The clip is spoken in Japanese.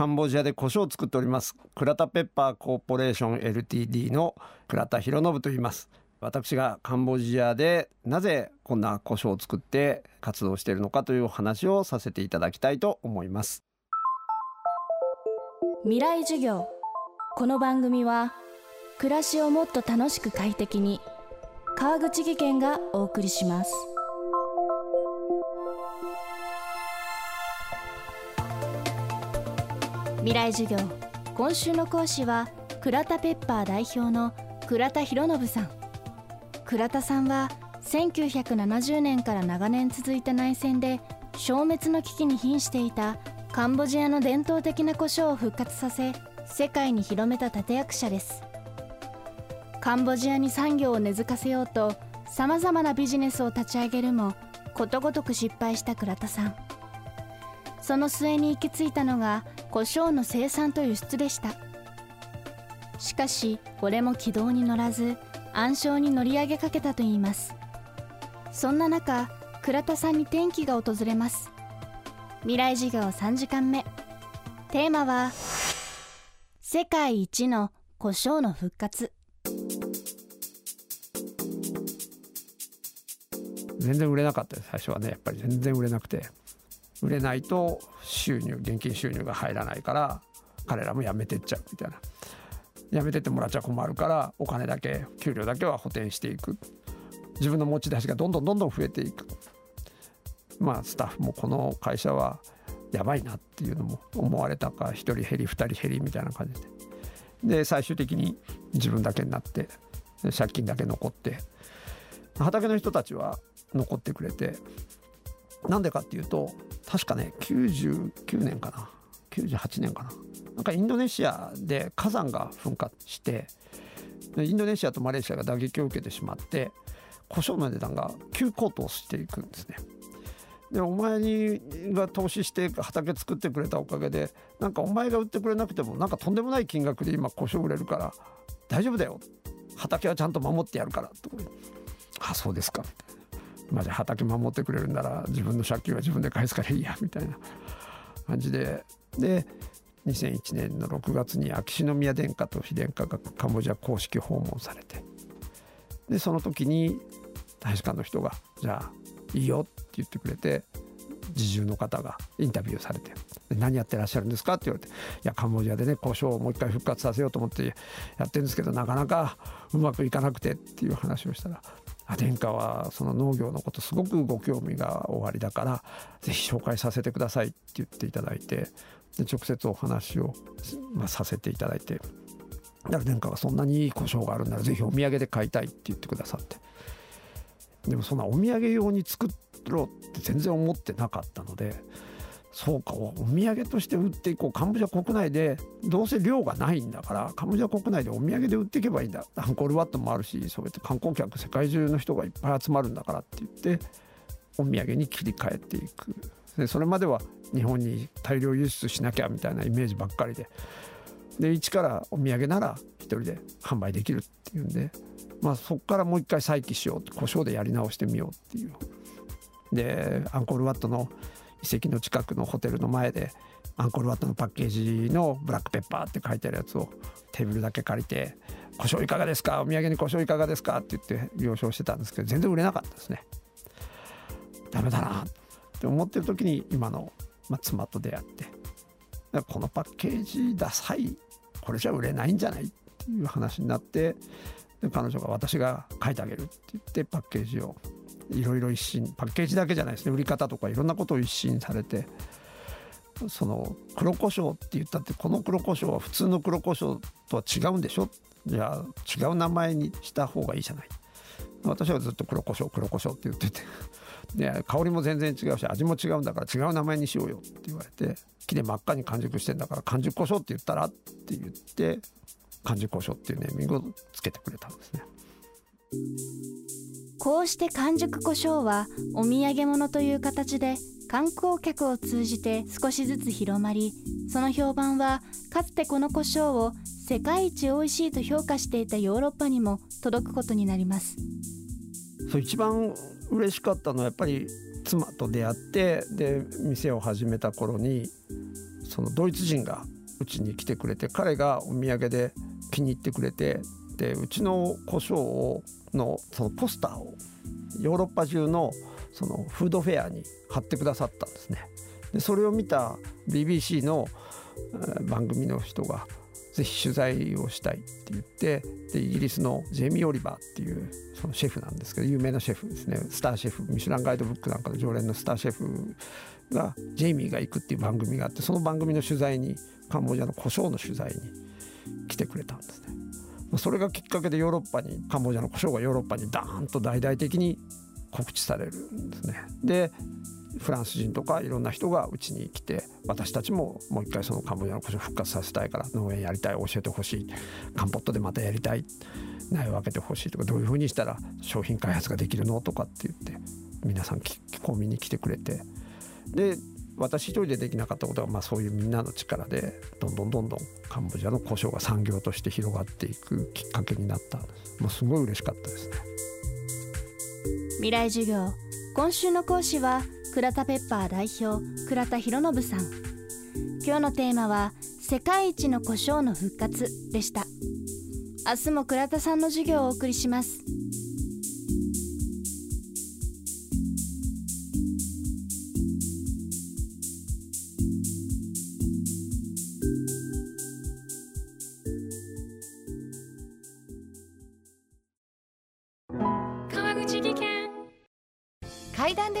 カンボジアで胡椒を作っております。倉田ペッパーコーポレーション LTD の倉田博信と言います。私がカンボジアでなぜこんな胡椒を作って活動しているのかというお話をさせていただきたいと思います。未来授業。この番組は暮らしをもっと楽しく快適に。川口義賢がお送りします。未来授業今週の講師は倉田ペッパー代表の倉田博信さん。倉田さんは1970年から長年続いた内戦で消滅の危機に瀕していたカンボジアの伝統的な胡椒を復活させ世界に広めた立役者です。カンボジアに産業を根付かせようとさまざまなビジネスを立ち上げるもことごとく失敗した倉田さん。その末に行き着いたのが胡椒の生産と輸出でした。しかしこれも軌道に乗らず暗礁に乗り上げかけたといいます。そんな中倉田さんに転機が訪れます。未来授業3時間目。テーマは世界一の胡椒の復活。全然売れなかったです最初はね。やっぱり全然売れなくて。売れないと収入現金収入が入らないから彼らも辞めてっちゃうみたいな。辞めてってもらっちゃ困るからお金だけ給料だけは補填していく。自分の持ち出しがどんどんどんどん増えていく。まあスタッフもこの会社はやばいなっていうのも思われたか1人減り2人減りみたいな感じで。で最終的に自分だけになって借金だけ残って畑の人たちは残ってくれてなんでかっていうと確かね99年かな。98年かな。なんかインドネシアで火山が噴火してインドネシアとマレーシアが打撃を受けてしまって胡椒の値段が急高騰していくんですね。でお前にが投資して畑作ってくれたおかげでなんかお前が売ってくれなくてもなんかとんでもない金額で今胡椒売れるから大丈夫だよ。畑はちゃんと守ってやるからとあそうですか。まあ、じゃあ畑守ってくれるんなら自分の借金は自分で返すからいいやみたいな感じで。で2001年の6月に秋篠宮殿下と妃殿下がカンボジア公式訪問されて。でその時に大使館の人が「じゃあいいよ」って言ってくれて侍従の方がインタビューされて「何やってらっしゃるんですか?」って言われて「いやカンボジアでね交渉をもう一回復活させようと思ってやってるんですけどなかなかうまくいかなくて」っていう話をしたら殿下はその農業のことすごくご興味がおありだからぜひ紹介させてくださいって言っていただいてで直接お話を、まあ、させていただいてだから殿下がそんなにいい故障があるならぜひお土産で買いたいって言ってくださって。でもそんなお土産用に作ろうって全然思ってなかったのでそうかお土産として売っていこう。カンボジア国内でどうせ量がないんだからカンボジア国内でお土産で売っていけばいいんだ。アンコールワットもあるしそうやって観光客世界中の人がいっぱい集まるんだからって言ってお土産に切り替えていく。でそれまでは日本に大量輸出しなきゃみたいなイメージばっかりで。で一からお土産なら一人で販売できるっていうんで、まあ、そこからもう一回再起しようと胡椒でやり直してみようっていう。でアンコールワットの遺跡の近くのホテルの前でアンコールワットのパッケージのブラックペッパーって書いてあるやつをテーブルだけ借りて「胡椒いかがですか？お土産に胡椒いかがですか?」って言って了承してたんですけど全然売れなかったですね。ダメだなって思ってる時に今の、ま、妻と出会ってこのパッケージダサいこれじゃ売れないんじゃない？っていう話になってで彼女が私が書いてあげるって言ってパッケージをいろいろ一新パッケージだけじゃないですね。売り方とかいろんなことを一新されてその黒胡椒って言ったってこの黒胡椒は普通の黒胡椒とは違うんでしょ？じゃあ違う名前にした方がいいじゃない。私はずっと黒胡椒黒胡椒って言ってて。で香りも全然違うし味も違うんだから違う名前にしようよって言われて木で真っ赤に完熟してんだから完熟胡椒って言ったら？って言って完熟胡椒っていうネーミングをつけてくれたんですね。こうして完熟胡椒はお土産物という形で観光客を通じて少しずつ広まりその評判はかつてこの胡椒を世界一美味しいと評価していたヨーロッパにも届くことになります。そう一番嬉しかったのはやっぱり妻と出会ってで店を始めた頃にそのドイツ人がうちに来てくれて彼がお土産で気に入ってくれてでうちの胡椒をのそのポスターをヨーロッパ中のそのフードフェアに貼ってくださったんですね。でそれを見た BBC の番組の人がぜひ取材をしたいって言ってでイギリスのジェイミー・オリバーっていうそのシェフなんですけど有名なシェフですねスターシェフミシュランガイドブックなんかの常連のスターシェフがジェイミーが行くっていう番組があってその番組の取材にカンボジアの胡椒の取材に来てくれたんですね。それがきっかけでヨーロッパにカンボジアの胡椒がヨーロッパにダーンと大々的に告知されるんですね。でフランス人とかいろんな人がうちに来て私たちももう一回そのカンボジアの胡椒復活させたいから農園やりたい教えてほしいカンポットでまたやりたい苗を分けてほしいとかどういうふうにしたら商品開発ができるのとかって言って皆さん聞き込みに来てくれてで私一人でできなかったことは、まあ、そういうみんなの力でどんどんどんどんカンボジアの胡椒が産業として広がっていくきっかけになった。んです、まあ、すごい嬉しかったです。ね未来授業。今週の講師は倉田ペッパー代表倉田博信さん。今日のテーマは世界一の胡椒の復活でした。明日も倉田さんの授業をお送りします。